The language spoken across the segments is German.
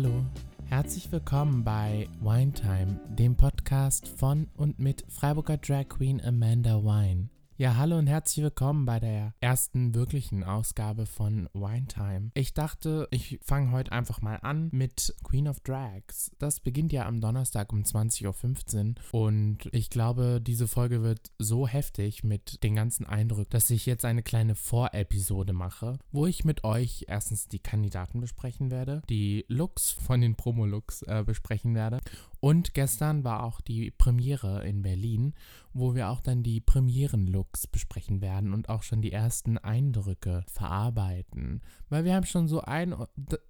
Hallo, herzlich willkommen bei Wine Time, dem Podcast von und mit Freiburger Drag Queen Amanda Wine. Ja, hallo und herzlich willkommen bei der ersten wirklichen Ausgabe von Wine Time. Ich dachte, ich fange heute einfach mal an mit Queen of Drags. Das beginnt ja am Donnerstag um 20.15 Uhr und ich glaube, diese Folge wird so heftig mit den ganzen Eindrücken, dass ich jetzt eine kleine Vorepisode mache, wo ich mit euch erstens die Kandidaten besprechen werde, die Looks von den Promo-Looks äh, besprechen werde und gestern war auch die Premiere in Berlin, wo wir auch dann die Premieren-Looks besprechen werden und auch schon die ersten Eindrücke verarbeiten. Weil wir haben schon so ein,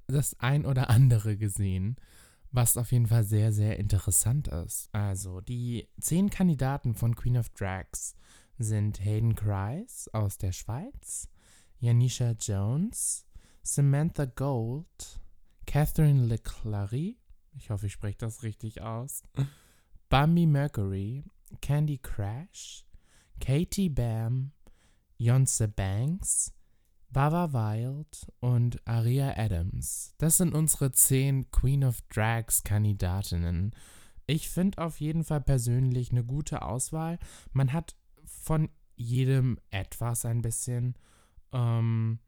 das ein oder andere gesehen, was auf jeden Fall sehr, sehr interessant ist. Also, die zehn Kandidaten von Queen of Drags sind Hayden Kreis aus der Schweiz, Janisha Jones, Samantha Gold, Catherine Leclerc, ich hoffe, ich spreche das richtig aus. Bambi Mercury, Candy Crash, Katie Bam, Yonce Banks, Bava Wild und Aria Adams. Das sind unsere zehn Queen of Drags Kandidatinnen. Ich finde auf jeden Fall persönlich eine gute Auswahl. Man hat von jedem etwas ein bisschen. Ähm,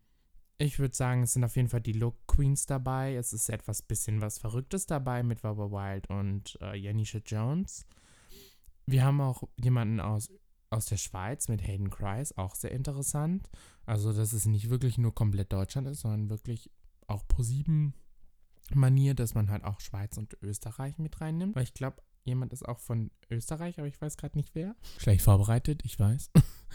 ich würde sagen, es sind auf jeden Fall die Look Queens dabei. Es ist etwas bisschen was Verrücktes dabei mit Barbara Wild und äh, Janisha Jones. Wir haben auch jemanden aus, aus der Schweiz mit Hayden Kreis, auch sehr interessant. Also, dass es nicht wirklich nur komplett Deutschland ist, sondern wirklich auch pro sieben Manier, dass man halt auch Schweiz und Österreich mit reinnimmt. Weil ich glaube, jemand ist auch von Österreich, aber ich weiß gerade nicht wer. Schlecht vorbereitet, ich weiß.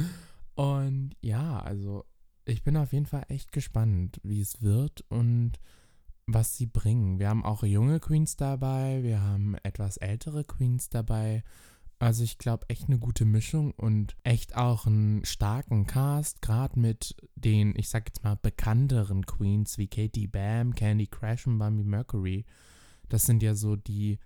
und ja, also ich bin auf jeden Fall echt gespannt, wie es wird und was sie bringen. Wir haben auch junge Queens dabei, wir haben etwas ältere Queens dabei. Also ich glaube echt eine gute Mischung und echt auch einen starken Cast, gerade mit den, ich sag jetzt mal, bekannteren Queens wie Katie Bam, Candy Crash und Bambi Mercury. Das sind ja so die,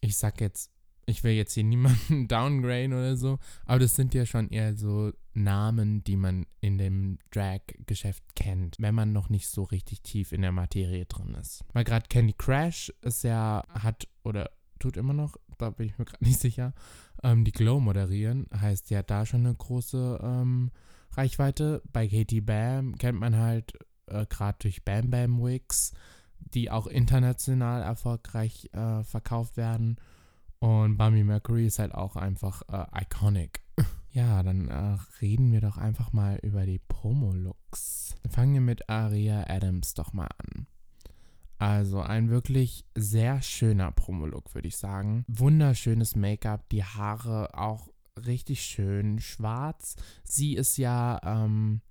ich sag jetzt ich will jetzt hier niemanden downgraden oder so, aber das sind ja schon eher so Namen, die man in dem Drag-Geschäft kennt, wenn man noch nicht so richtig tief in der Materie drin ist. Weil gerade Candy Crash ist ja, hat oder tut immer noch, da bin ich mir gerade nicht sicher, ähm, die Glow moderieren, heißt ja da schon eine große ähm, Reichweite. Bei Katie Bam kennt man halt äh, gerade durch Bam Bam Wigs, die auch international erfolgreich äh, verkauft werden. Und Bummy Mercury ist halt auch einfach äh, iconic. Ja, dann äh, reden wir doch einfach mal über die Promo-Looks. Fangen wir mit Aria Adams doch mal an. Also ein wirklich sehr schöner Promo-Look, würde ich sagen. Wunderschönes Make-up, die Haare auch richtig schön schwarz. Sie ist ja, ähm,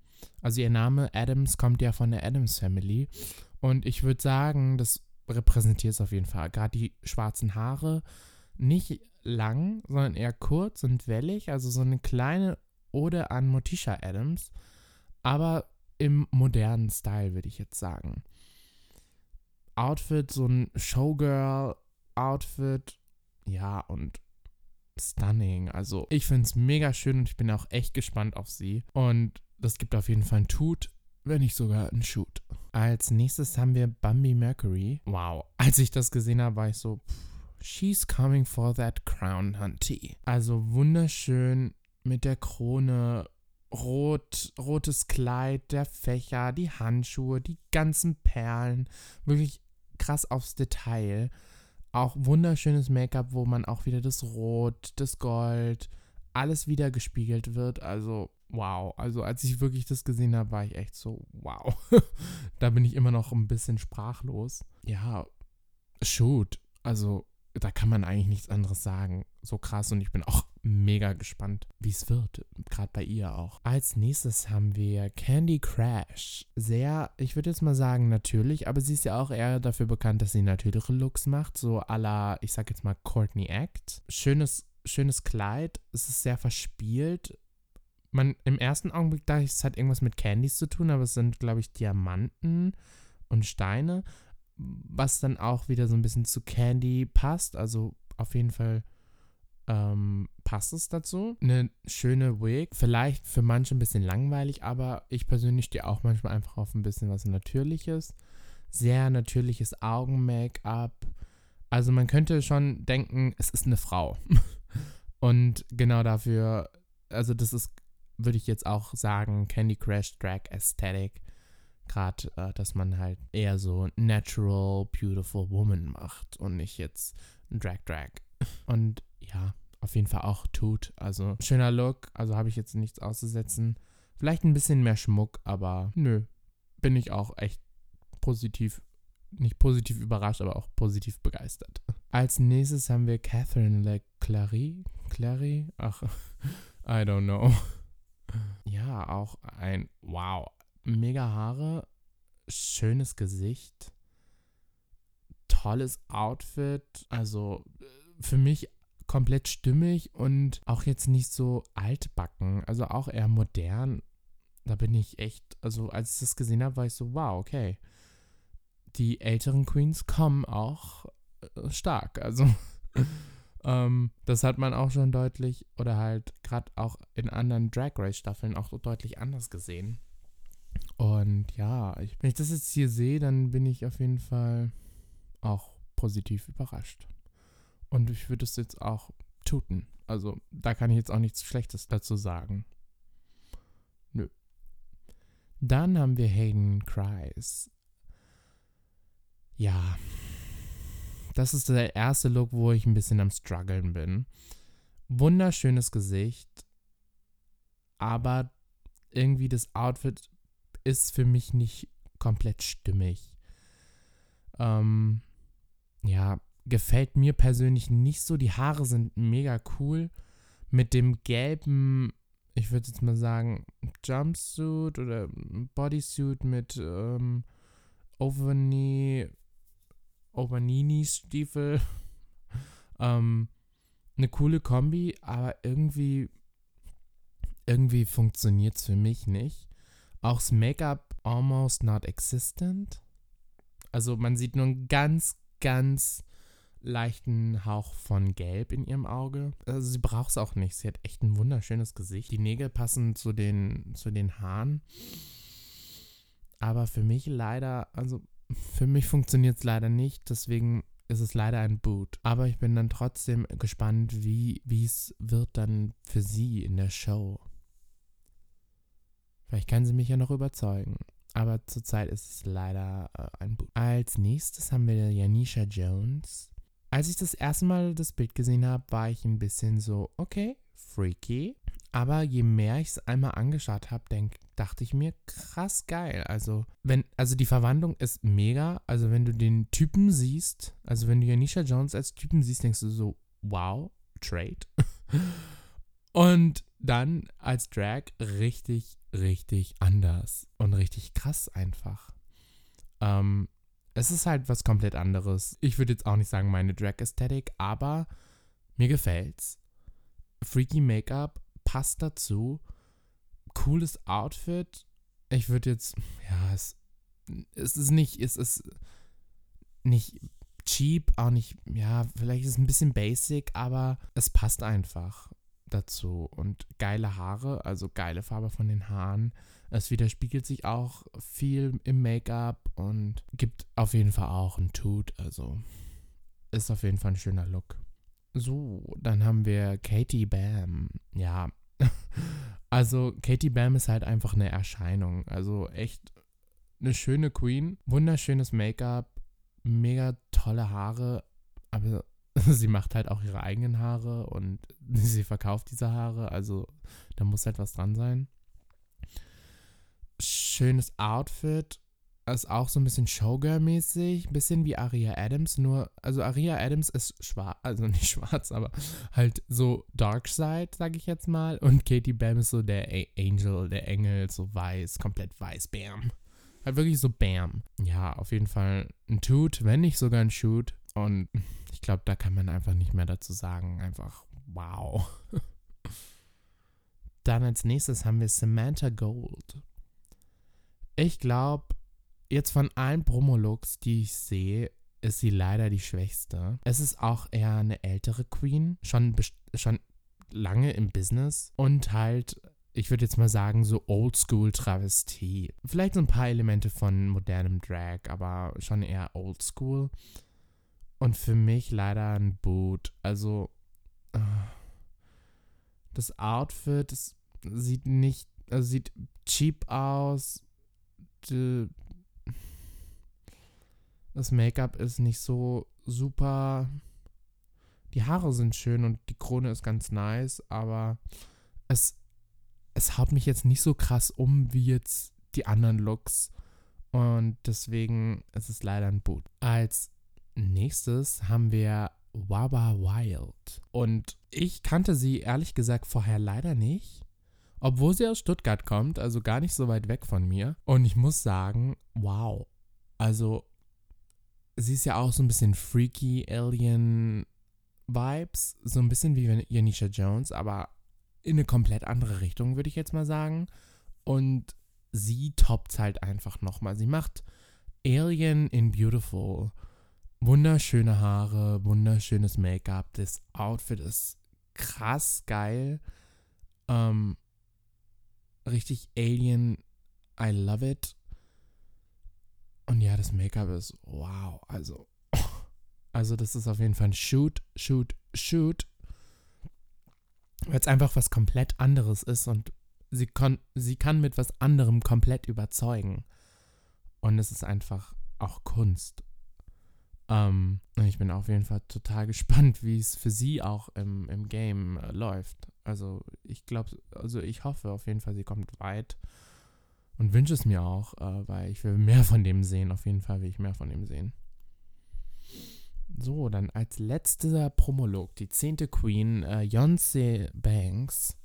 also ihr Name Adams kommt ja von der Adams Family. Und ich würde sagen, das repräsentiert es auf jeden Fall. Gerade die schwarzen Haare nicht lang, sondern eher kurz und wellig, also so eine kleine Ode an Motisha Adams, aber im modernen Style, würde ich jetzt sagen. Outfit, so ein Showgirl-Outfit, ja, und stunning. Also, ich finde es mega schön und ich bin auch echt gespannt auf sie. Und das gibt auf jeden Fall ein Tut, wenn nicht sogar ein Shoot. Als nächstes haben wir Bambi Mercury. Wow. Als ich das gesehen habe, war ich so, pff, She's coming for that crown, Hunty. Also wunderschön mit der Krone, rot, rotes Kleid, der Fächer, die Handschuhe, die ganzen Perlen. Wirklich krass aufs Detail. Auch wunderschönes Make-up, wo man auch wieder das Rot, das Gold, alles wieder gespiegelt wird. Also, wow. Also, als ich wirklich das gesehen habe, war ich echt so, wow. da bin ich immer noch ein bisschen sprachlos. Ja, shoot. Also, da kann man eigentlich nichts anderes sagen. So krass und ich bin auch mega gespannt, wie es wird. Gerade bei ihr auch. Als nächstes haben wir Candy Crash. Sehr, ich würde jetzt mal sagen, natürlich, aber sie ist ja auch eher dafür bekannt, dass sie natürliche Looks macht. So à la, ich sag jetzt mal, Courtney Act. Schönes, schönes Kleid. Es ist sehr verspielt. Man, im ersten Augenblick dachte ich, es hat irgendwas mit Candies zu tun, aber es sind, glaube ich, Diamanten und Steine was dann auch wieder so ein bisschen zu Candy passt. Also auf jeden Fall ähm, passt es dazu. Eine schöne Wig, vielleicht für manche ein bisschen langweilig, aber ich persönlich stehe auch manchmal einfach auf ein bisschen was Natürliches. sehr natürliches Augen-Make-up. Also man könnte schon denken, es ist eine Frau. Und genau dafür, also das ist, würde ich jetzt auch sagen, Candy Crush Drag Aesthetic. Gerade, äh, dass man halt eher so Natural, Beautiful Woman macht und nicht jetzt Drag Drag. Und ja, auf jeden Fall auch tut. Also schöner Look, also habe ich jetzt nichts auszusetzen. Vielleicht ein bisschen mehr Schmuck, aber nö, bin ich auch echt positiv, nicht positiv überrascht, aber auch positiv begeistert. Als nächstes haben wir Catherine Leclerc. Clary? Ach, I don't know. Ja, auch ein, wow, mega Haare, schönes Gesicht, tolles Outfit, also für mich komplett stimmig und auch jetzt nicht so altbacken, also auch eher modern. Da bin ich echt, also als ich das gesehen habe, war ich so, wow, okay. Die älteren Queens kommen auch äh, stark, also ähm, das hat man auch schon deutlich oder halt gerade auch in anderen Drag Race Staffeln auch so deutlich anders gesehen. Und ja, ich, wenn ich das jetzt hier sehe, dann bin ich auf jeden Fall auch positiv überrascht. Und ich würde es jetzt auch tuten. Also da kann ich jetzt auch nichts Schlechtes dazu sagen. Nö. Dann haben wir Hayden Kreis. Ja. Das ist der erste Look, wo ich ein bisschen am struggeln bin. Wunderschönes Gesicht. Aber irgendwie das Outfit ist für mich nicht komplett stimmig. Ähm, ja, gefällt mir persönlich nicht so. Die Haare sind mega cool. Mit dem gelben, ich würde jetzt mal sagen, Jumpsuit oder Bodysuit mit ähm, Overknee, Overnini-Stiefel. ähm, eine coole Kombi, aber irgendwie, irgendwie funktioniert es für mich nicht. Auch das Make-up almost not existent. Also man sieht nur einen ganz, ganz leichten Hauch von Gelb in ihrem Auge. Also sie braucht es auch nicht. Sie hat echt ein wunderschönes Gesicht. Die Nägel passen zu den, zu den Haaren. Aber für mich leider, also für mich funktioniert es leider nicht. Deswegen ist es leider ein Boot. Aber ich bin dann trotzdem gespannt, wie es wird dann für sie in der Show. Vielleicht kann sie mich ja noch überzeugen. Aber zurzeit ist es leider äh, ein Boot. Als nächstes haben wir Janisha Jones. Als ich das erste Mal das Bild gesehen habe, war ich ein bisschen so, okay, freaky. Aber je mehr ich es einmal angeschaut habe, dachte ich mir, krass geil. Also, wenn, also die Verwandlung ist mega. Also, wenn du den Typen siehst, also wenn du Janisha Jones als Typen siehst, denkst du so, wow, Trade. Und dann als Drag richtig, richtig anders und richtig krass einfach. Ähm, es ist halt was komplett anderes. Ich würde jetzt auch nicht sagen meine Drag-Ästhetik, aber mir gefällt's. Freaky Make-up passt dazu. Cooles Outfit. Ich würde jetzt, ja, es, es ist nicht, es ist nicht cheap, auch nicht, ja, vielleicht ist es ein bisschen basic, aber es passt einfach dazu. Und geile Haare, also geile Farbe von den Haaren. Es widerspiegelt sich auch viel im Make-up und gibt auf jeden Fall auch einen Tut. Also ist auf jeden Fall ein schöner Look. So, dann haben wir Katie Bam. Ja, also Katie Bam ist halt einfach eine Erscheinung. Also echt eine schöne Queen. Wunderschönes Make-up, mega tolle Haare. Aber sie macht halt auch ihre eigenen Haare und sie verkauft diese Haare. Also da muss halt was dran sein. Schönes Outfit. Ist auch so ein bisschen Showgirl-mäßig. Bisschen wie Aria Adams. Nur, also Aria Adams ist schwarz, also nicht schwarz, aber halt so Dark Side, sag ich jetzt mal. Und Katie Bam ist so der A Angel, der Engel, so weiß, komplett weiß. Bam. Halt wirklich so Bam. Ja, auf jeden Fall ein Toot, wenn nicht sogar ein Shoot. Und ich glaube, da kann man einfach nicht mehr dazu sagen. Einfach wow. Dann als nächstes haben wir Samantha Gold. Ich glaube, jetzt von allen Promolooks, die ich sehe, ist sie leider die schwächste. Es ist auch eher eine ältere Queen, schon, schon lange im Business und halt ich würde jetzt mal sagen, so Oldschool-Travestie. Vielleicht so ein paar Elemente von modernem Drag, aber schon eher Oldschool. Und für mich leider ein Boot. Also, äh, das Outfit das sieht nicht, also sieht cheap aus. Das Make-up ist nicht so super. Die Haare sind schön und die Krone ist ganz nice, aber es es haut mich jetzt nicht so krass um wie jetzt die anderen Looks. Und deswegen ist es leider ein Boot. Als nächstes haben wir Waba Wild. Und ich kannte sie ehrlich gesagt vorher leider nicht. Obwohl sie aus Stuttgart kommt, also gar nicht so weit weg von mir. Und ich muss sagen, wow. Also, sie ist ja auch so ein bisschen freaky Alien Vibes. So ein bisschen wie Janisha Jones, aber in eine komplett andere Richtung, würde ich jetzt mal sagen. Und sie toppt halt einfach nochmal. Sie macht Alien in Beautiful. Wunderschöne Haare, wunderschönes Make-up. Das Outfit ist krass geil. Ähm, richtig Alien. I love it. Und ja, das Make-up ist wow. Also, also das ist auf jeden Fall ein Shoot, Shoot, Shoot weil es einfach was komplett anderes ist und sie, kon sie kann mit was anderem komplett überzeugen. Und es ist einfach auch Kunst. Ähm, ich bin auf jeden Fall total gespannt, wie es für sie auch im, im Game äh, läuft. Also ich glaube, also ich hoffe auf jeden Fall, sie kommt weit und wünsche es mir auch, äh, weil ich will mehr von dem sehen. Auf jeden Fall will ich mehr von dem sehen. So, dann als letzter Promolog, die zehnte Queen, äh, Yonsei Banks.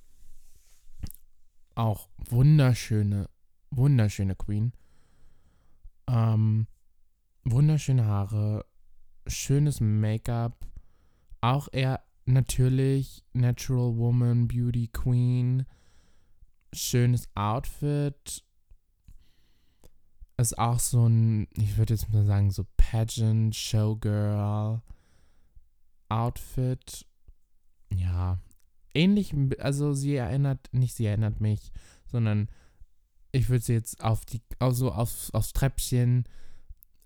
Auch wunderschöne, wunderschöne Queen. Ähm, wunderschöne Haare, schönes Make-up. Auch eher natürlich Natural Woman, Beauty Queen. Schönes Outfit ist auch so ein, ich würde jetzt mal sagen, so Pageant, Showgirl, Outfit. Ja, ähnlich, also sie erinnert, nicht sie erinnert mich, sondern ich würde sie jetzt auf die, also auf, aufs Treppchen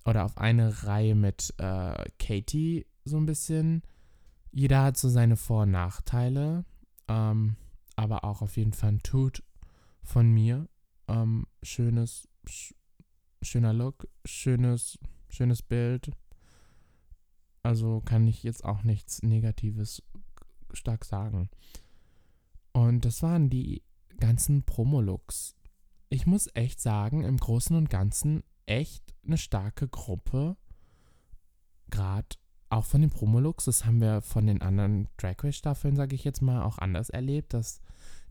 oder auf eine Reihe mit äh, Katie so ein bisschen. Jeder hat so seine Vor- und Nachteile, ähm, aber auch auf jeden Fall ein Tut von mir. Ähm, schönes, schöner Look, schönes, schönes Bild. Also kann ich jetzt auch nichts Negatives stark sagen. Und das waren die ganzen Promo-Looks. Ich muss echt sagen, im Großen und Ganzen echt eine starke Gruppe. Gerade auch von den Promolooks, das haben wir von den anderen Drag Race Staffeln, sage ich jetzt mal, auch anders erlebt, dass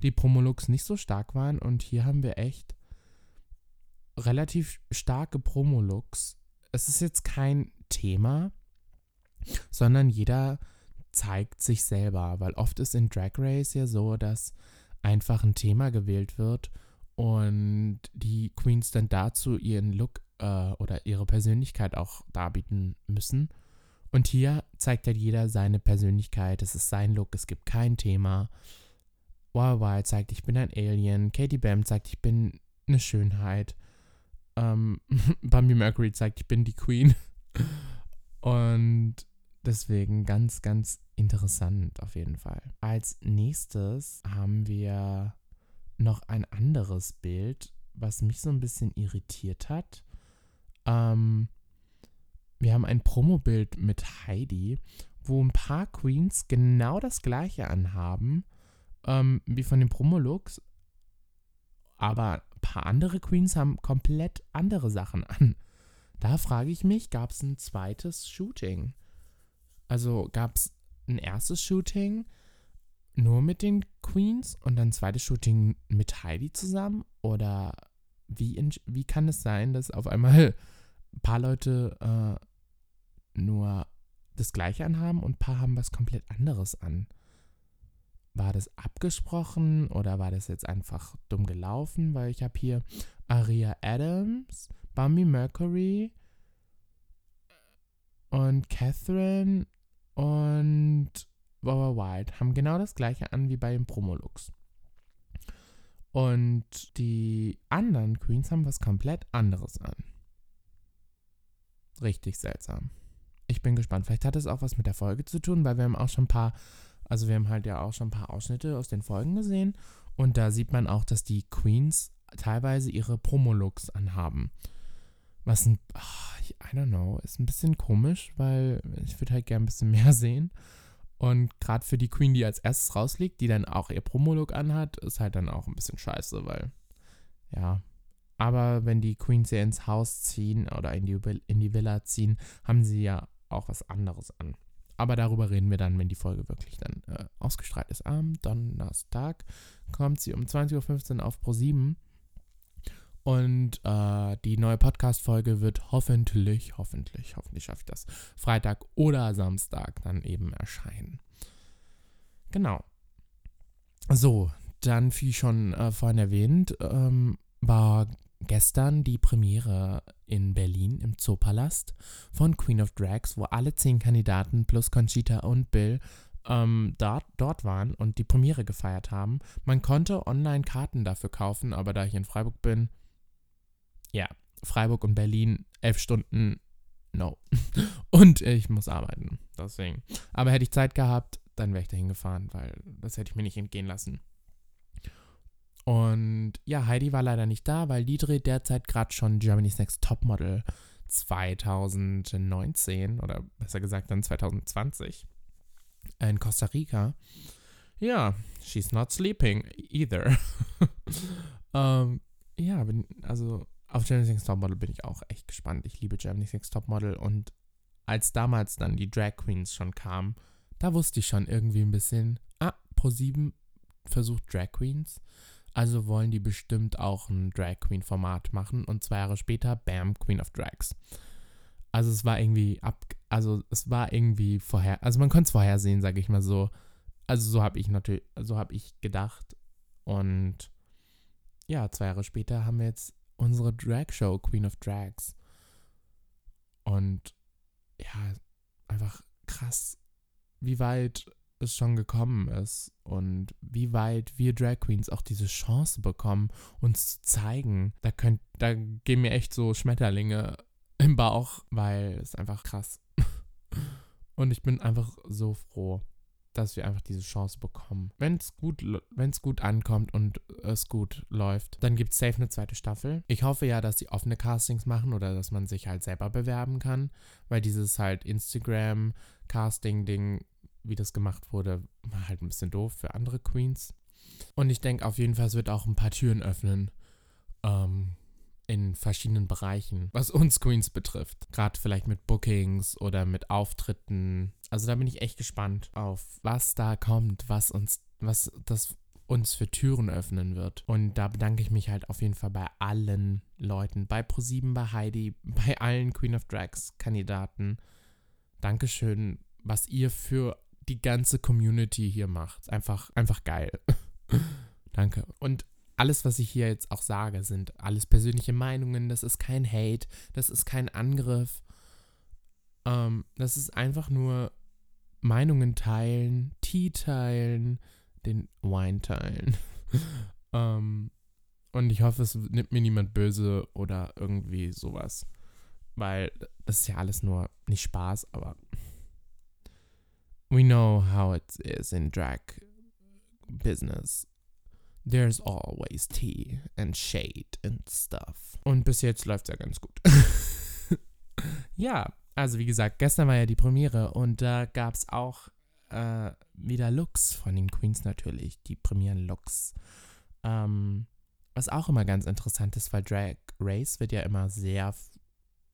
die Promolooks nicht so stark waren. Und hier haben wir echt relativ starke Promo-Looks. Es ist jetzt kein Thema, sondern jeder zeigt sich selber, weil oft ist in Drag Race ja so, dass einfach ein Thema gewählt wird und die Queens dann dazu ihren Look äh, oder ihre Persönlichkeit auch darbieten müssen. Und hier zeigt halt jeder seine Persönlichkeit, es ist sein Look, es gibt kein Thema. Wild Wild zeigt, ich bin ein Alien. Katie Bam zeigt, ich bin eine Schönheit ähm, Bambi Mercury zeigt, ich bin die Queen. Und deswegen ganz, ganz interessant auf jeden Fall. Als nächstes haben wir noch ein anderes Bild, was mich so ein bisschen irritiert hat. Ähm, wir haben ein Promobild mit Heidi, wo ein paar Queens genau das gleiche anhaben ähm, wie von den Promolooks, aber paar andere Queens haben komplett andere Sachen an. Da frage ich mich, gab es ein zweites Shooting? Also gab es ein erstes Shooting nur mit den Queens und dann zweites Shooting mit Heidi zusammen? Oder wie, in, wie kann es sein, dass auf einmal ein paar Leute äh, nur das gleiche anhaben und ein paar haben was komplett anderes an? war das abgesprochen oder war das jetzt einfach dumm gelaufen? Weil ich habe hier Aria Adams, Bambi Mercury und Catherine und Barbara White haben genau das gleiche an wie bei den Promolux. Und die anderen Queens haben was komplett anderes an. Richtig seltsam. Ich bin gespannt. Vielleicht hat es auch was mit der Folge zu tun, weil wir haben auch schon ein paar, also wir haben halt ja auch schon ein paar Ausschnitte aus den Folgen gesehen. Und da sieht man auch, dass die Queens teilweise ihre Promolooks anhaben. Was ein, oh, I don't know, ist ein bisschen komisch, weil ich würde halt gerne ein bisschen mehr sehen. Und gerade für die Queen, die als erstes rausliegt, die dann auch ihr Promolook anhat, ist halt dann auch ein bisschen scheiße, weil, ja. Aber wenn die Queens ja ins Haus ziehen oder in die, in die Villa ziehen, haben sie ja auch was anderes an. Aber darüber reden wir dann, wenn die Folge wirklich dann äh, ausgestrahlt ist. Am Donnerstag kommt sie um 20.15 Uhr auf Pro 7. Und äh, die neue Podcast-Folge wird hoffentlich, hoffentlich, hoffentlich schaffe ich das, Freitag oder Samstag dann eben erscheinen. Genau. So, dann, wie schon äh, vorhin erwähnt, ähm, war gestern die Premiere in Berlin im Zoopalast von Queen of Drags, wo alle zehn Kandidaten plus Conchita und Bill ähm, dort, dort waren und die Premiere gefeiert haben. Man konnte online Karten dafür kaufen, aber da ich in Freiburg bin, ja, Freiburg und Berlin, elf Stunden, no. und ich muss arbeiten, deswegen. Aber hätte ich Zeit gehabt, dann wäre ich da hingefahren, weil das hätte ich mir nicht entgehen lassen. Und ja, Heidi war leider nicht da, weil die dreht derzeit gerade schon Germany's Next Topmodel 2019 oder besser gesagt dann 2020 in Costa Rica. Ja, she's not sleeping either. ähm, ja, also auf Germany's Next Topmodel bin ich auch echt gespannt. Ich liebe Germany's Next Topmodel und als damals dann die Drag Queens schon kamen, da wusste ich schon irgendwie ein bisschen, ah, Pro7 versucht Drag Queens. Also wollen die bestimmt auch ein Drag Queen Format machen und zwei Jahre später, bam, Queen of Drags. Also es war irgendwie ab, also es war irgendwie vorher, also man konnte es vorhersehen, sage ich mal so. Also so habe ich natürlich, so habe ich gedacht und ja, zwei Jahre später haben wir jetzt unsere Drag-Show Queen of Drags. Und ja, einfach krass, wie weit es schon gekommen ist und wie weit wir Drag Queens auch diese Chance bekommen, uns zu zeigen. Da könnt, da gehen mir echt so Schmetterlinge im Bauch, weil es einfach krass. und ich bin einfach so froh dass wir einfach diese Chance bekommen. Wenn es gut, gut ankommt und es gut läuft, dann gibt es safe eine zweite Staffel. Ich hoffe ja, dass sie offene Castings machen oder dass man sich halt selber bewerben kann, weil dieses halt Instagram-Casting-Ding, wie das gemacht wurde, war halt ein bisschen doof für andere Queens. Und ich denke auf jeden Fall, es wird auch ein paar Türen öffnen. Ähm, in verschiedenen Bereichen, was uns Queens betrifft. Gerade vielleicht mit Bookings oder mit Auftritten. Also da bin ich echt gespannt auf, was da kommt, was uns, was das uns für Türen öffnen wird. Und da bedanke ich mich halt auf jeden Fall bei allen Leuten, bei ProSieben, bei Heidi, bei allen Queen of Drags Kandidaten. Dankeschön, was ihr für die ganze Community hier macht. Einfach, einfach geil. Danke. Und alles, was ich hier jetzt auch sage, sind alles persönliche Meinungen. Das ist kein Hate, das ist kein Angriff. Ähm, das ist einfach nur Meinungen teilen, Tee teilen, den Wine teilen. ähm, und ich hoffe, es nimmt mir niemand böse oder irgendwie sowas. Weil das ist ja alles nur nicht Spaß, aber we know how it is in drag business. There's always tea and shade and stuff. Und bis jetzt läuft es ja ganz gut. ja, also wie gesagt, gestern war ja die Premiere und da gab es auch äh, wieder Looks von den Queens natürlich, die Premieren-Looks. Ähm, was auch immer ganz interessant ist, weil Drag Race wird ja immer sehr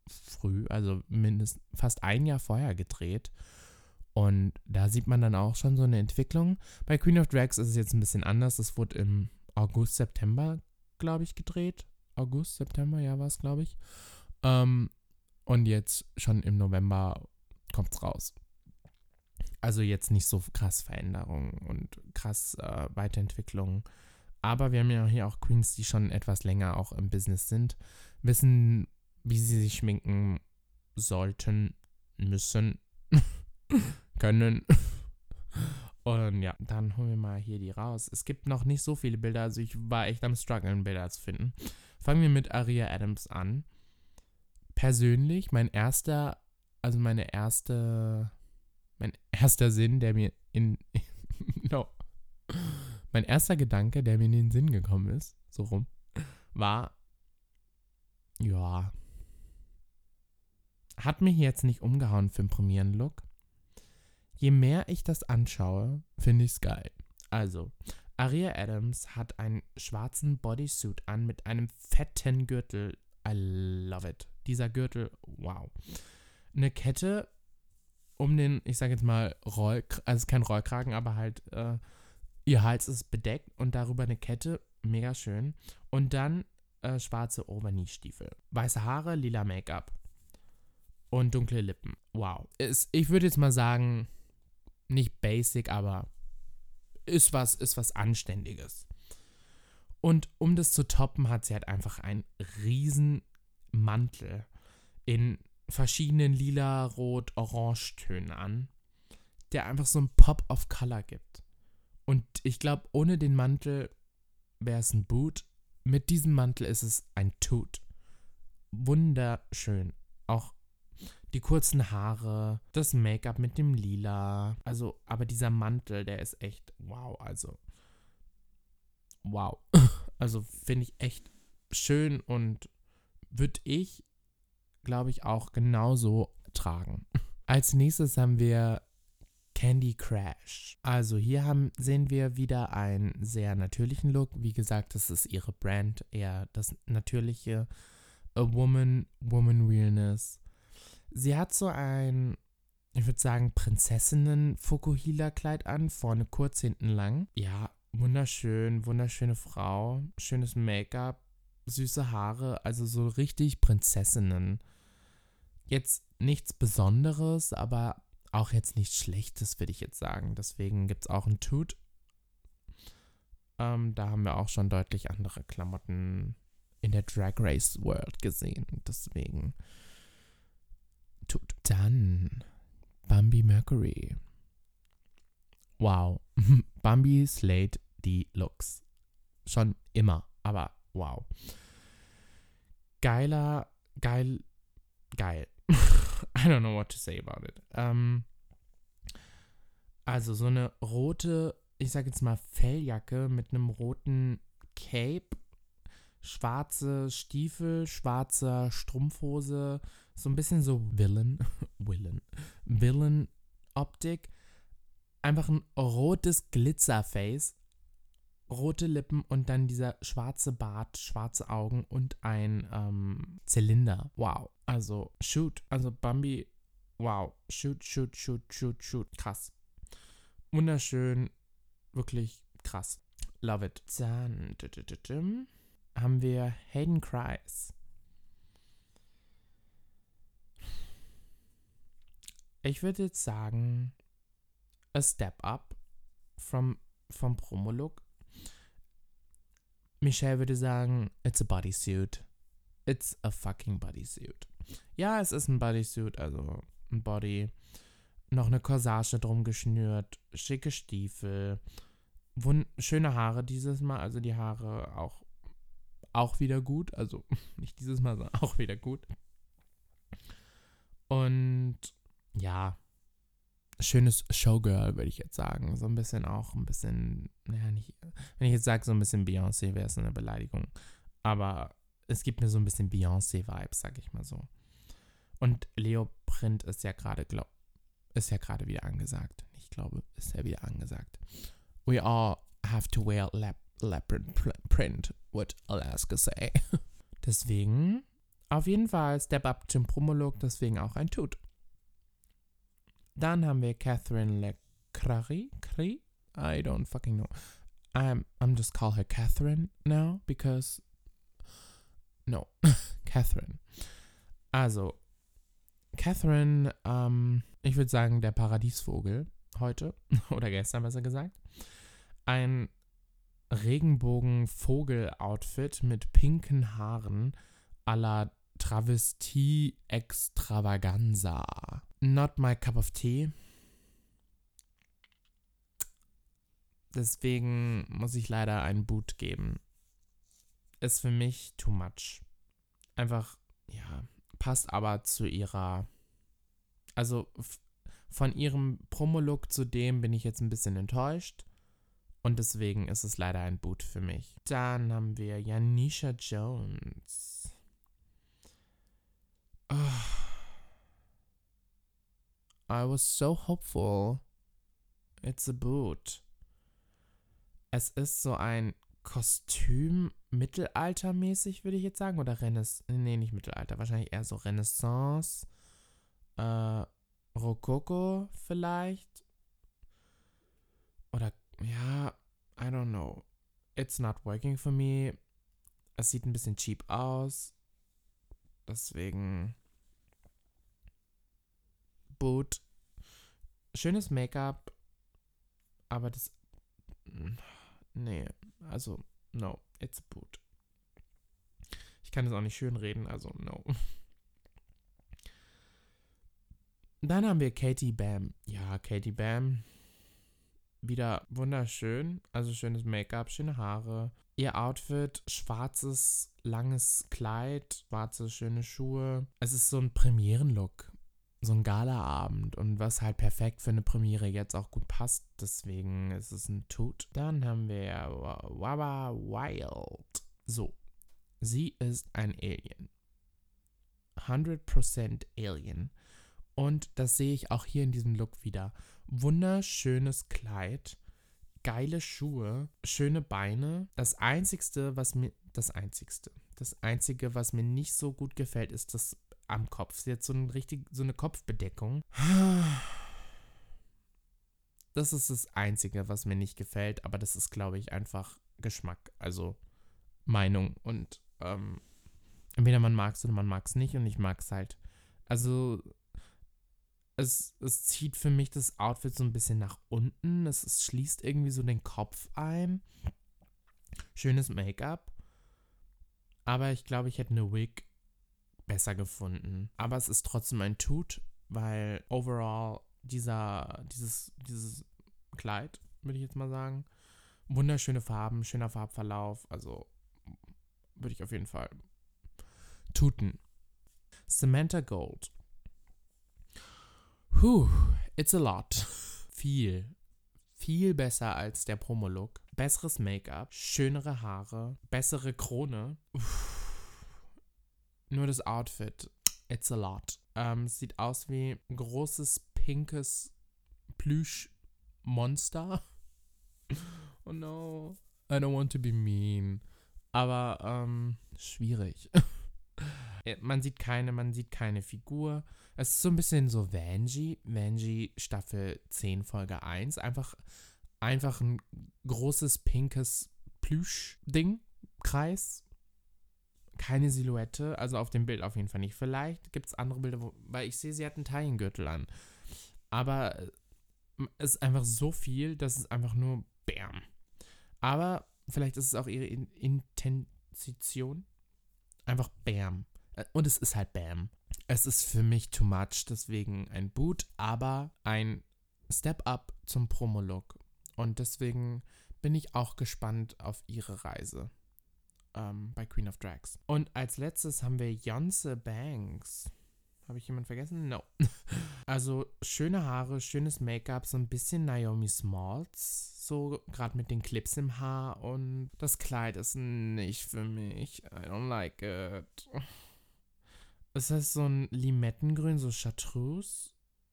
früh, also mindestens fast ein Jahr vorher gedreht. Und da sieht man dann auch schon so eine Entwicklung. Bei Queen of Drags ist es jetzt ein bisschen anders. Es wurde im August, September, glaube ich, gedreht. August, September, ja, war es, glaube ich. Ähm, und jetzt schon im November kommt es raus. Also jetzt nicht so krass Veränderungen und krass äh, Weiterentwicklung. Aber wir haben ja hier auch Queens, die schon etwas länger auch im Business sind, wissen, wie sie sich schminken sollten, müssen. können. Und ja, dann holen wir mal hier die raus. Es gibt noch nicht so viele Bilder, also ich war echt am struggeln, Bilder zu finden. Fangen wir mit Aria Adams an. Persönlich, mein erster, also meine erste, mein erster Sinn, der mir in, no, mein erster Gedanke, der mir in den Sinn gekommen ist, so rum, war, ja, hat mich jetzt nicht umgehauen für den Premieren-Look. Je mehr ich das anschaue, finde ich es geil. Also, Aria Adams hat einen schwarzen Bodysuit an mit einem fetten Gürtel. I love it. Dieser Gürtel, wow. Eine Kette um den, ich sage jetzt mal, Roll, also kein Rollkragen, aber halt, äh, ihr Hals ist bedeckt und darüber eine Kette, mega schön. Und dann äh, schwarze Overknee-Stiefel. Weiße Haare, lila Make-up und dunkle Lippen. Wow. Ist, ich würde jetzt mal sagen, nicht basic, aber ist was, ist was Anständiges. Und um das zu toppen, hat sie halt einfach einen riesen Mantel in verschiedenen lila, rot, orange Tönen an, der einfach so einen Pop of Color gibt. Und ich glaube, ohne den Mantel wäre es ein Boot. Mit diesem Mantel ist es ein Toot. Wunderschön. Auch die kurzen Haare, das Make-up mit dem Lila. Also, aber dieser Mantel, der ist echt wow. Also, wow. Also, finde ich echt schön und würde ich, glaube ich, auch genauso tragen. Als nächstes haben wir Candy Crash. Also hier haben, sehen wir wieder einen sehr natürlichen Look. Wie gesagt, das ist ihre Brand, eher das natürliche A Woman, Woman Realness. Sie hat so ein, ich würde sagen, Prinzessinnen-Fukuhila-Kleid an, vorne kurz, hinten lang. Ja, wunderschön, wunderschöne Frau, schönes Make-up, süße Haare, also so richtig Prinzessinnen. Jetzt nichts Besonderes, aber auch jetzt nichts Schlechtes, würde ich jetzt sagen. Deswegen gibt es auch ein Toot. Ähm, da haben wir auch schon deutlich andere Klamotten in der Drag Race World gesehen. Deswegen tut. Dann Bambi Mercury. Wow. Bambi slayed die Looks. Schon immer, aber wow. Geiler, geil, geil. I don't know what to say about it. Ähm, also so eine rote, ich sag jetzt mal Felljacke mit einem roten Cape, schwarze Stiefel, schwarzer Strumpfhose, so ein bisschen so Villain, Villain, Villain-Optik. Einfach ein rotes Glitzerface, rote Lippen und dann dieser schwarze Bart, schwarze Augen und ein ähm, Zylinder. Wow. Also, shoot. Also, Bambi, wow. Shoot, shoot, shoot, shoot, shoot. Krass. Wunderschön. Wirklich krass. Love it. Dann haben wir Hayden Kreis. Ich würde jetzt sagen, a step up from, vom Promo-Look. Michelle würde sagen, it's a bodysuit. It's a fucking bodysuit. Ja, es ist ein Bodysuit, also ein Body. Noch eine Corsage drum geschnürt, schicke Stiefel, schöne Haare dieses Mal, also die Haare auch, auch wieder gut, also nicht dieses Mal, sondern auch wieder gut. Und ja, schönes Showgirl, würde ich jetzt sagen. So ein bisschen auch, ein bisschen, naja, nicht, wenn ich jetzt sage, so ein bisschen Beyoncé, wäre es eine Beleidigung. Aber es gibt mir so ein bisschen Beyoncé-Vibes, sag ich mal so. Und Leoprint ist ja gerade, glaub, ist ja gerade wieder angesagt. Ich glaube, ist ja wieder angesagt. We all have to wear lap, leopard print, what Alaska say. deswegen, auf jeden Fall Step Up zum Promolog, deswegen auch ein Tut. Dann haben wir Catherine LeCrary. I don't fucking know. I'm, I'm just call her Catherine now because. No, Catherine. Also, Catherine, ähm, ich würde sagen, der Paradiesvogel heute oder gestern besser gesagt. Ein Regenbogen-Vogel-Outfit mit pinken Haaren à la Travestie Extravaganza. Not my cup of tea. Deswegen muss ich leider einen Boot geben. Ist für mich too much. Einfach, ja, passt aber zu ihrer. Also von ihrem Promolook zu dem bin ich jetzt ein bisschen enttäuscht. Und deswegen ist es leider ein Boot für mich. Dann haben wir Janisha Jones. Oh. I was so hopeful. It's a boot. Es ist so ein Kostüm mittelaltermäßig, würde ich jetzt sagen. Oder Renaissance. Nee, nicht Mittelalter. Wahrscheinlich eher so Renaissance. Äh, Rokoko vielleicht. Oder ja, I don't know. It's not working for me. Es sieht ein bisschen cheap aus. Deswegen. Boot. Schönes Make-up. Aber das. Nee, also, no, it's a boot. Ich kann es auch nicht schön reden, also no. Dann haben wir Katie Bam. Ja, Katie Bam wieder wunderschön. Also schönes Make-up, schöne Haare. Ihr Outfit, schwarzes, langes Kleid, schwarze, schöne Schuhe. Es ist so ein Premierenlook. So ein Galaabend und was halt perfekt für eine Premiere jetzt auch gut passt. Deswegen ist es ein Tut. Dann haben wir Wawa Wild. So. Sie ist ein Alien. 100% Alien. Und das sehe ich auch hier in diesem Look wieder wunderschönes Kleid, geile Schuhe, schöne Beine. Das einzigste, was mir das einzigste, das einzige, was mir nicht so gut gefällt, ist das am Kopf. Sie hat so ein richtig so eine Kopfbedeckung. Das ist das einzige, was mir nicht gefällt, aber das ist glaube ich einfach Geschmack, also Meinung und ähm, entweder man mag es oder man mag es nicht und ich mag es halt. Also es, es zieht für mich das Outfit so ein bisschen nach unten. Es, es schließt irgendwie so den Kopf ein. Schönes Make-up. Aber ich glaube, ich hätte eine Wig besser gefunden. Aber es ist trotzdem ein Tut, weil overall dieser, dieses, dieses Kleid, würde ich jetzt mal sagen, wunderschöne Farben, schöner Farbverlauf. Also würde ich auf jeden Fall tuten. Samantha Gold Puh, it's a lot. Viel. Viel besser als der Promolook. Besseres Make-up, schönere Haare, bessere Krone. Uff. Nur das Outfit. It's a lot. Ähm, sieht aus wie ein großes pinkes Plüschmonster. oh no. I don't want to be mean. Aber ähm, schwierig. Äh, man sieht keine, man sieht keine Figur. Es ist so ein bisschen so Vanjie, Vanjie Staffel 10 Folge 1. Einfach, einfach ein großes pinkes Plüsch-Ding, Kreis. Keine Silhouette, also auf dem Bild auf jeden Fall nicht. Vielleicht gibt es andere Bilder, wo, weil ich sehe, sie hat einen Taillengürtel an. Aber äh, es ist einfach so viel, dass es einfach nur Bam. Aber vielleicht ist es auch ihre In Intention. Einfach Bam. Äh, und es ist halt Bam. Es ist für mich too much, deswegen ein Boot, aber ein Step up zum Promolook. Und deswegen bin ich auch gespannt auf ihre Reise ähm, bei Queen of Drags. Und als letztes haben wir Yonce Banks. Habe ich jemanden vergessen? No. also schöne Haare, schönes Make-up, so ein bisschen Naomi Smalls. So gerade mit den Clips im Haar. Und das Kleid ist nicht für mich. I don't like it. Es ist so ein Limettengrün, so Chartreuse,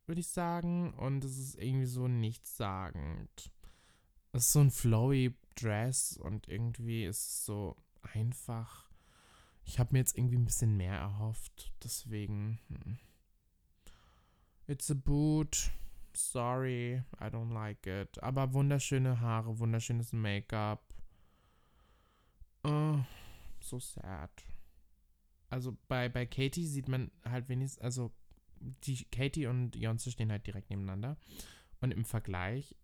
würde ich sagen. Und es ist irgendwie so nichtssagend. Es ist so ein flowy Dress und irgendwie ist es so einfach. Ich habe mir jetzt irgendwie ein bisschen mehr erhofft. Deswegen. Hm. It's a boot. Sorry, I don't like it. Aber wunderschöne Haare, wunderschönes Make-up. Oh, so sad also bei, bei Katie sieht man halt wenigstens, also die Katie und Jonze stehen halt direkt nebeneinander. Und im Vergleich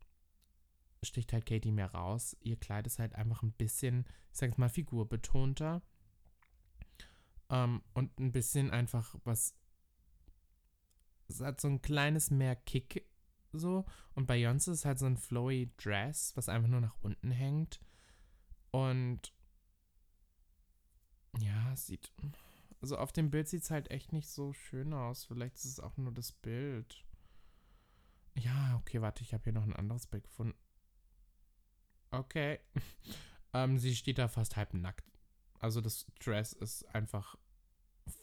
sticht halt Katie mehr raus. Ihr Kleid ist halt einfach ein bisschen, ich sag jetzt mal, figurbetonter. Ähm, und ein bisschen einfach was. Es hat so ein kleines mehr Kick so. Und bei Beyoncé ist halt so ein flowy Dress, was einfach nur nach unten hängt. Und ja, sieht. Also auf dem Bild sieht es halt echt nicht so schön aus. Vielleicht ist es auch nur das Bild. Ja, okay, warte, ich habe hier noch ein anderes Bild gefunden. Okay. ähm, sie steht da fast halb nackt. Also das Dress ist einfach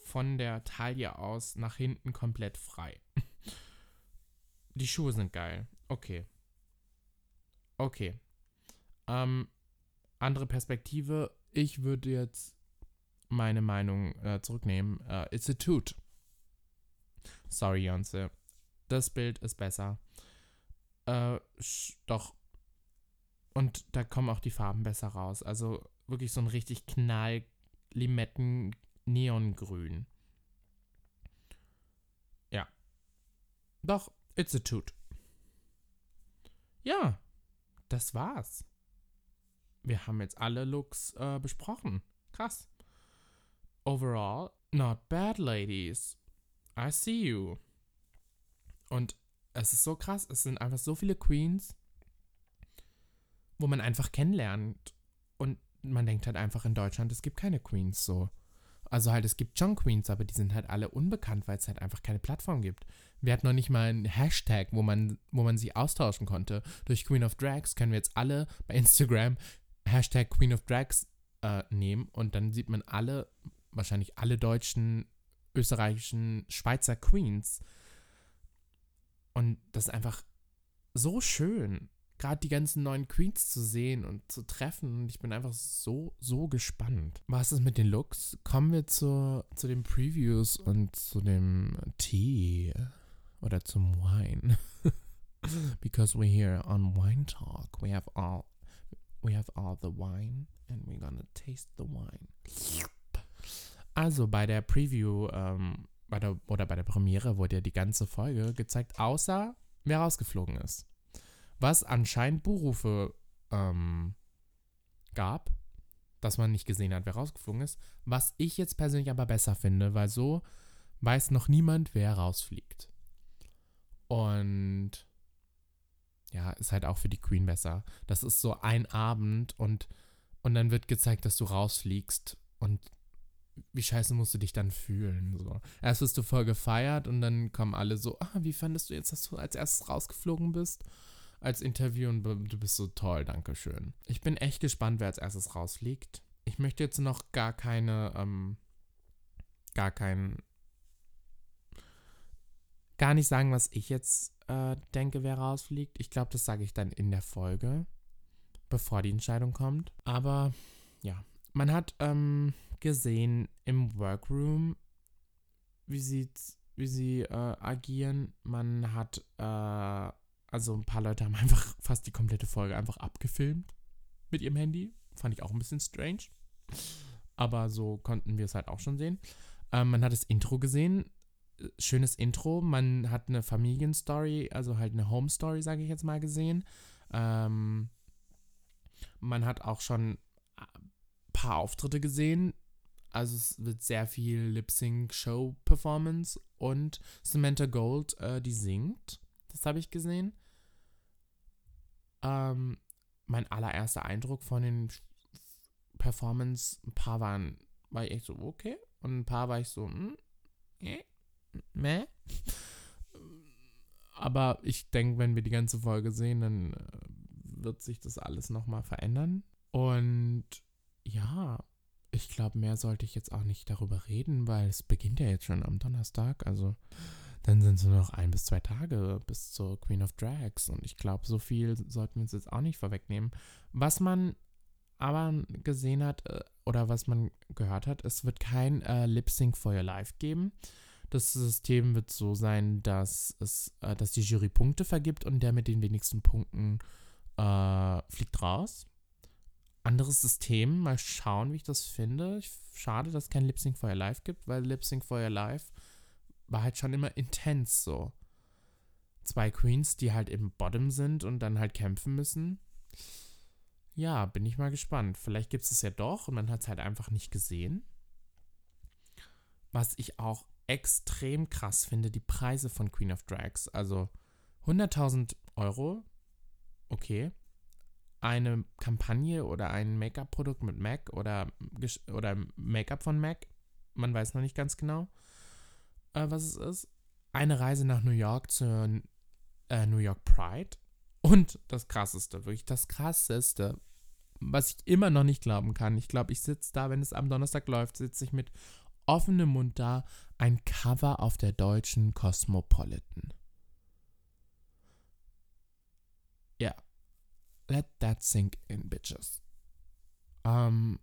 von der Taille aus nach hinten komplett frei. Die Schuhe sind geil. Okay. Okay. Ähm, andere Perspektive. Ich würde jetzt meine Meinung äh, zurücknehmen. Uh, it's a toot. Sorry, Jonse. Das Bild ist besser. Äh, doch. Und da kommen auch die Farben besser raus. Also wirklich so ein richtig knall Limetten Neongrün. Ja. Doch, it's a toot. Ja, das war's. Wir haben jetzt alle Looks äh, besprochen. Krass. Overall, not bad, ladies. I see you. Und es ist so krass, es sind einfach so viele Queens, wo man einfach kennenlernt. Und man denkt halt einfach in Deutschland, es gibt keine Queens so. Also halt, es gibt schon Queens, aber die sind halt alle unbekannt, weil es halt einfach keine Plattform gibt. Wir hatten noch nicht mal einen Hashtag, wo man, wo man sie austauschen konnte. Durch Queen of Drags können wir jetzt alle bei Instagram Hashtag Queen of Drags äh, nehmen und dann sieht man alle, wahrscheinlich alle deutschen, österreichischen, Schweizer Queens. Und das ist einfach so schön gerade die ganzen neuen Queens zu sehen und zu treffen. Und ich bin einfach so, so gespannt. Was ist mit den Looks? Kommen wir zu, zu den Previews und zu dem Tee oder zum Wine. Because we're here on Wine Talk. We have all we have all the wine and we're gonna taste the wine. Also bei der Preview ähm, bei der, oder bei der Premiere wurde ja die ganze Folge gezeigt, außer wer rausgeflogen ist was anscheinend Buchrufe ähm, gab, dass man nicht gesehen hat, wer rausgeflogen ist. Was ich jetzt persönlich aber besser finde, weil so weiß noch niemand, wer rausfliegt. Und ja, ist halt auch für die Queen besser. Das ist so ein Abend und, und dann wird gezeigt, dass du rausfliegst und wie scheiße musst du dich dann fühlen? So. Erst wirst du voll gefeiert und dann kommen alle so, ah, wie fandest du jetzt, dass du als erstes rausgeflogen bist? Als Interview und du bist so toll, danke schön. Ich bin echt gespannt, wer als erstes rausfliegt. Ich möchte jetzt noch gar keine, ähm, gar kein, gar nicht sagen, was ich jetzt äh, denke, wer rausfliegt. Ich glaube, das sage ich dann in der Folge, bevor die Entscheidung kommt. Aber ja, man hat ähm, gesehen im Workroom, wie sie, wie sie äh, agieren. Man hat äh, also ein paar Leute haben einfach fast die komplette Folge einfach abgefilmt mit ihrem Handy. Fand ich auch ein bisschen strange. Aber so konnten wir es halt auch schon sehen. Ähm, man hat das Intro gesehen. Schönes Intro. Man hat eine Familienstory, also halt eine Home Story, sage ich jetzt mal, gesehen. Ähm, man hat auch schon ein paar Auftritte gesehen. Also es wird sehr viel Lip-Sync-Show-Performance und Samantha Gold, äh, die singt. Das habe ich gesehen. Ähm, mein allererster Eindruck von den Performance, ein paar waren, war ich echt so, okay. Und ein paar war ich so, hm, äh, meh. Aber ich denke, wenn wir die ganze Folge sehen, dann äh, wird sich das alles nochmal verändern. Und ja, ich glaube, mehr sollte ich jetzt auch nicht darüber reden, weil es beginnt ja jetzt schon am Donnerstag. Also dann sind es nur noch ein bis zwei Tage bis zur Queen of Drags. Und ich glaube, so viel sollten wir uns jetzt auch nicht vorwegnehmen. Was man aber gesehen hat äh, oder was man gehört hat, es wird kein äh, Lip Sync for Your Life geben. Das System wird so sein, dass es, äh, dass die Jury Punkte vergibt und der mit den wenigsten Punkten äh, fliegt raus. Anderes System, mal schauen, wie ich das finde. Schade, dass es kein Lip Sync for Your Life gibt, weil Lip Sync for Your Life war halt schon immer intens so. Zwei Queens, die halt im Bottom sind und dann halt kämpfen müssen. Ja, bin ich mal gespannt. Vielleicht gibt es es ja doch und man hat es halt einfach nicht gesehen. Was ich auch extrem krass finde, die Preise von Queen of Drags. Also 100.000 Euro, okay. Eine Kampagne oder ein Make-up-Produkt mit MAC oder, oder Make-up von MAC, man weiß noch nicht ganz genau, äh, was es ist. Eine Reise nach New York zur äh, New York Pride. Und das Krasseste, wirklich das Krasseste, was ich immer noch nicht glauben kann. Ich glaube, ich sitze da, wenn es am Donnerstag läuft, sitze ich mit offenem Mund da, ein Cover auf der deutschen Cosmopolitan. Ja. Yeah. Let that sink in, bitches. Ähm,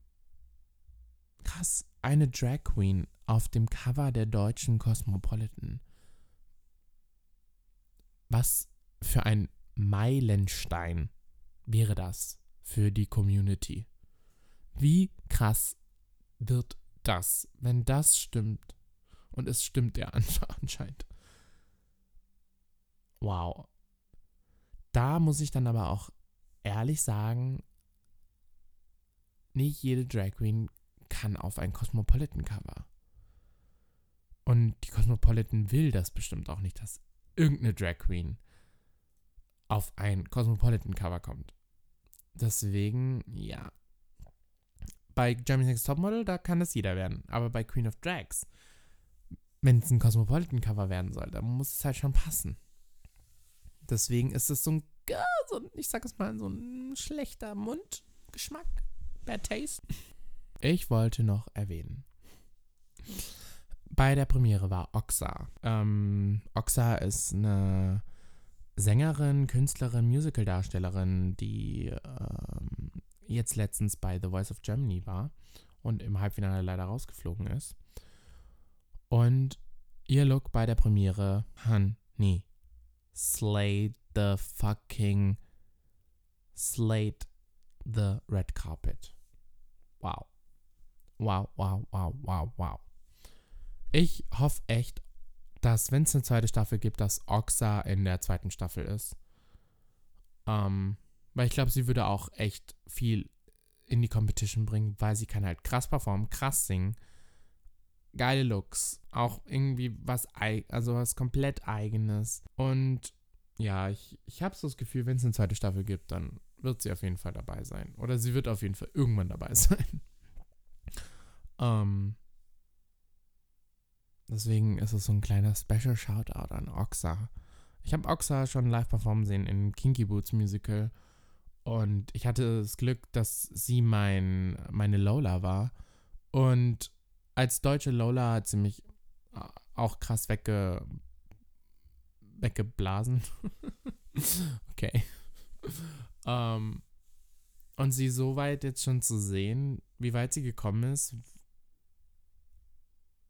krass, eine Drag Queen auf dem Cover der deutschen Cosmopolitan. Was für ein Meilenstein wäre das für die Community? Wie krass wird das, wenn das stimmt? Und es stimmt ja anscheinend. Wow. Da muss ich dann aber auch ehrlich sagen, nicht jede Drag Queen kann auf ein Cosmopolitan-Cover. Und die Cosmopolitan will das bestimmt auch nicht, dass irgendeine Drag Queen auf ein Cosmopolitan-Cover kommt. Deswegen, ja. Bei Germany's Next Topmodel, da kann das jeder werden. Aber bei Queen of Drags, wenn es ein Cosmopolitan-Cover werden soll, dann muss es halt schon passen. Deswegen ist es so ein, so ein, ich sag es mal, so ein schlechter Mundgeschmack. Bad Taste. Ich wollte noch erwähnen. Bei der Premiere war Oxa. Ähm, Oxa ist eine Sängerin, Künstlerin, Musicaldarstellerin, die ähm, jetzt letztens bei The Voice of Germany war und im Halbfinale leider rausgeflogen ist. Und ihr Look bei der Premiere, Honey, slayed the fucking, slayed the red carpet. Wow. Wow, wow, wow, wow, wow. Ich hoffe echt, dass, wenn es eine zweite Staffel gibt, dass Oxa in der zweiten Staffel ist. Ähm, weil ich glaube, sie würde auch echt viel in die Competition bringen, weil sie kann halt krass performen, krass singen, geile Looks, auch irgendwie was, also was komplett eigenes. Und ja, ich, ich habe so das Gefühl, wenn es eine zweite Staffel gibt, dann wird sie auf jeden Fall dabei sein. Oder sie wird auf jeden Fall irgendwann dabei sein. Ähm, Deswegen ist es so ein kleiner Special Shoutout an Oxa. Ich habe Oxa schon live performen sehen im Kinky Boots Musical. Und ich hatte das Glück, dass sie mein, meine Lola war. Und als deutsche Lola hat sie mich auch krass wegge, weggeblasen. okay. Um, ähm, und sie so weit jetzt schon zu sehen, wie weit sie gekommen ist,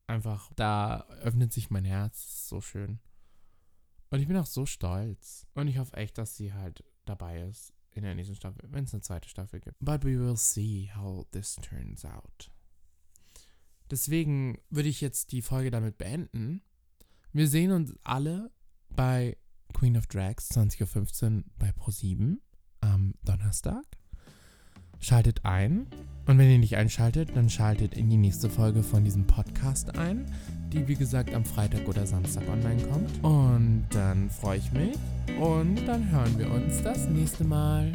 einfach, da öffnet sich mein Herz so schön. Und ich bin auch so stolz. Und ich hoffe echt, dass sie halt dabei ist in der nächsten Staffel, wenn es eine zweite Staffel gibt. But we will see how this turns out. Deswegen würde ich jetzt die Folge damit beenden. Wir sehen uns alle bei Queen of Drags 20.15 Uhr bei Pro7 am Donnerstag. Schaltet ein. Und wenn ihr nicht einschaltet, dann schaltet in die nächste Folge von diesem Podcast ein, die wie gesagt am Freitag oder Samstag online kommt. Und dann freue ich mich und dann hören wir uns das nächste Mal.